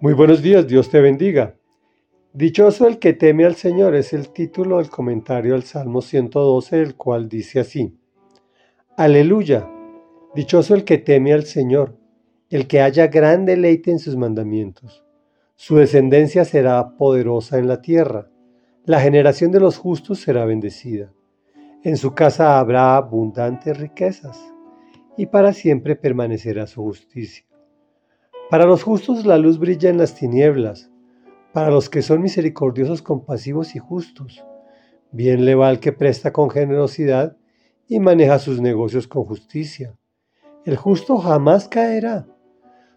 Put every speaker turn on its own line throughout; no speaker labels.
Muy buenos días, Dios te bendiga. Dichoso el que teme al Señor es el título del comentario al Salmo 112, el cual dice así. Aleluya. Dichoso el que teme al Señor, el que haya gran deleite en sus mandamientos. Su descendencia será poderosa en la tierra. La generación de los justos será bendecida. En su casa habrá abundantes riquezas, y para siempre permanecerá su justicia. Para los justos la luz brilla en las tinieblas, para los que son misericordiosos, compasivos y justos. Bien le va al que presta con generosidad y maneja sus negocios con justicia. El justo jamás caerá.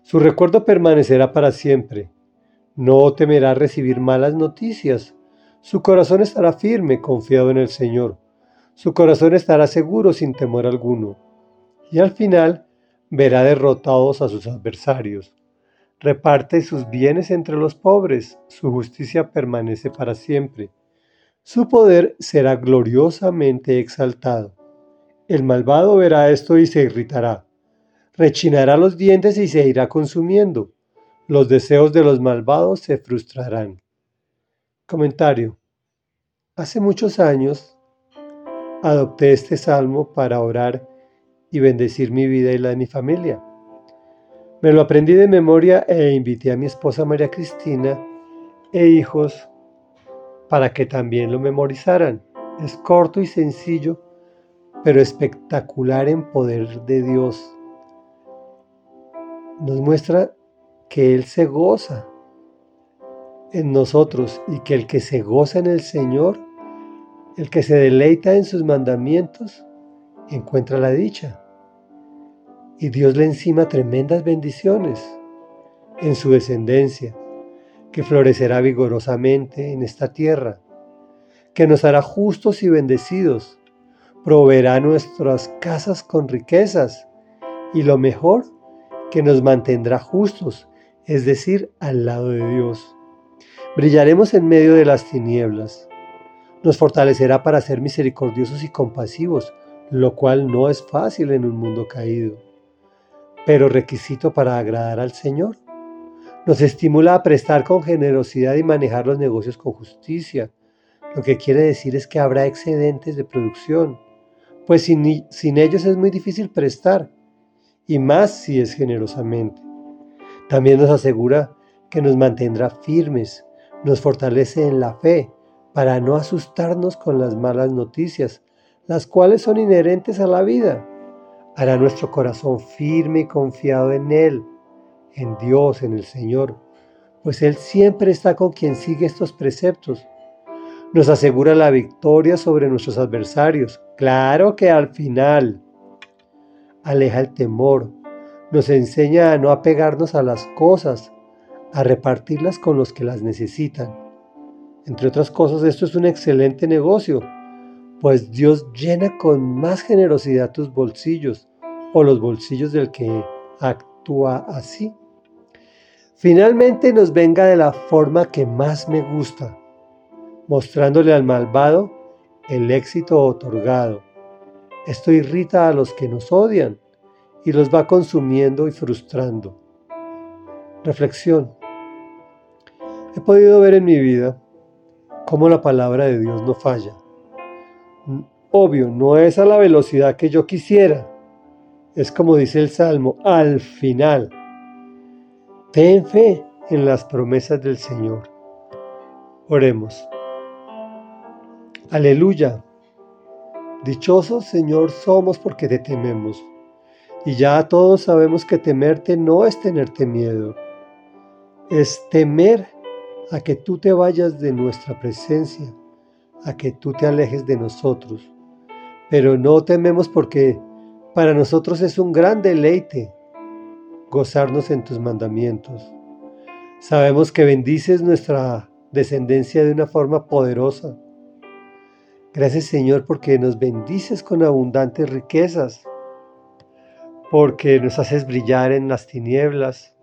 Su recuerdo permanecerá para siempre. No temerá recibir malas noticias. Su corazón estará firme, confiado en el Señor. Su corazón estará seguro sin temor alguno. Y al final verá derrotados a sus adversarios reparte sus bienes entre los pobres, su justicia permanece para siempre. Su poder será gloriosamente exaltado. El malvado verá esto y se irritará. Rechinará los dientes y se irá consumiendo. Los deseos de los malvados se frustrarán. Comentario. Hace muchos años adopté este salmo para orar y bendecir mi vida y la de mi familia. Me lo aprendí de memoria e invité a mi esposa María Cristina e hijos para que también lo memorizaran. Es corto y sencillo, pero espectacular en poder de Dios. Nos muestra que Él se goza en nosotros y que el que se goza en el Señor, el que se deleita en sus mandamientos, encuentra la dicha y Dios le encima tremendas bendiciones en su descendencia, que florecerá vigorosamente en esta tierra, que nos hará justos y bendecidos, proveerá nuestras casas con riquezas y lo mejor, que nos mantendrá justos, es decir, al lado de Dios. Brillaremos en medio de las tinieblas. Nos fortalecerá para ser misericordiosos y compasivos, lo cual no es fácil en un mundo caído pero requisito para agradar al Señor. Nos estimula a prestar con generosidad y manejar los negocios con justicia. Lo que quiere decir es que habrá excedentes de producción, pues sin, ellos es muy difícil prestar, y más si es generosamente. También nos asegura que nos mantendrá firmes, nos fortalece en la fe, para no asustarnos con las malas noticias, las cuales son inherentes a la vida hará nuestro corazón firme y confiado en Él, en Dios, en el Señor, pues Él siempre está con quien sigue estos preceptos. Nos asegura la victoria sobre nuestros adversarios. Claro que al final aleja el temor, nos enseña a no apegarnos a las cosas, a repartirlas con los que las necesitan. Entre otras cosas, esto es un excelente negocio pues Dios llena con más generosidad tus bolsillos o los bolsillos del que actúa así. Finalmente nos venga de la forma que más me gusta, mostrándole al malvado el éxito otorgado. Esto irrita a los que nos odian y los va consumiendo y frustrando. Reflexión. He podido ver en mi vida cómo la palabra de Dios no falla Obvio, no es a la velocidad que yo quisiera. Es como dice el Salmo, al final. Ten fe en las promesas del Señor. Oremos. Aleluya. Dichosos, Señor, somos porque te tememos. Y ya todos sabemos que temerte no es tenerte miedo. Es temer a que tú te vayas de nuestra presencia a que tú te alejes de nosotros. Pero no tememos porque para nosotros es un gran deleite gozarnos en tus mandamientos. Sabemos que bendices nuestra descendencia de una forma poderosa. Gracias Señor porque nos bendices con abundantes riquezas, porque nos haces brillar en las tinieblas.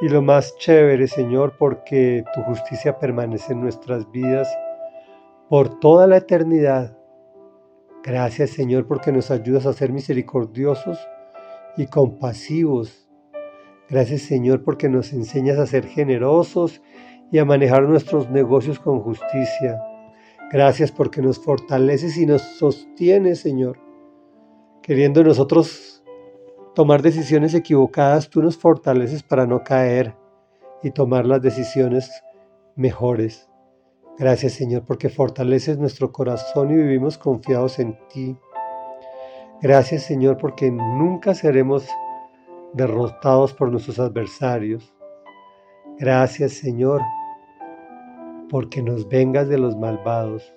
Y lo más chévere Señor porque tu justicia permanece en nuestras vidas por toda la eternidad. Gracias Señor porque nos ayudas a ser misericordiosos y compasivos. Gracias Señor porque nos enseñas a ser generosos y a manejar nuestros negocios con justicia. Gracias porque nos fortaleces y nos sostienes, Señor. Queriendo nosotros tomar decisiones equivocadas, tú nos fortaleces para no caer y tomar las decisiones mejores. Gracias Señor porque fortaleces nuestro corazón y vivimos confiados en ti. Gracias Señor porque nunca seremos derrotados por nuestros adversarios. Gracias Señor porque nos vengas de los malvados.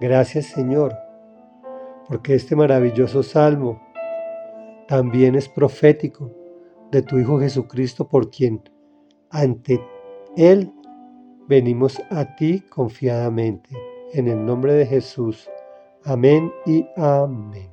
Gracias Señor porque este maravilloso salmo también es profético de tu Hijo Jesucristo por quien ante Él venimos a ti confiadamente. En el nombre de Jesús. Amén y amén.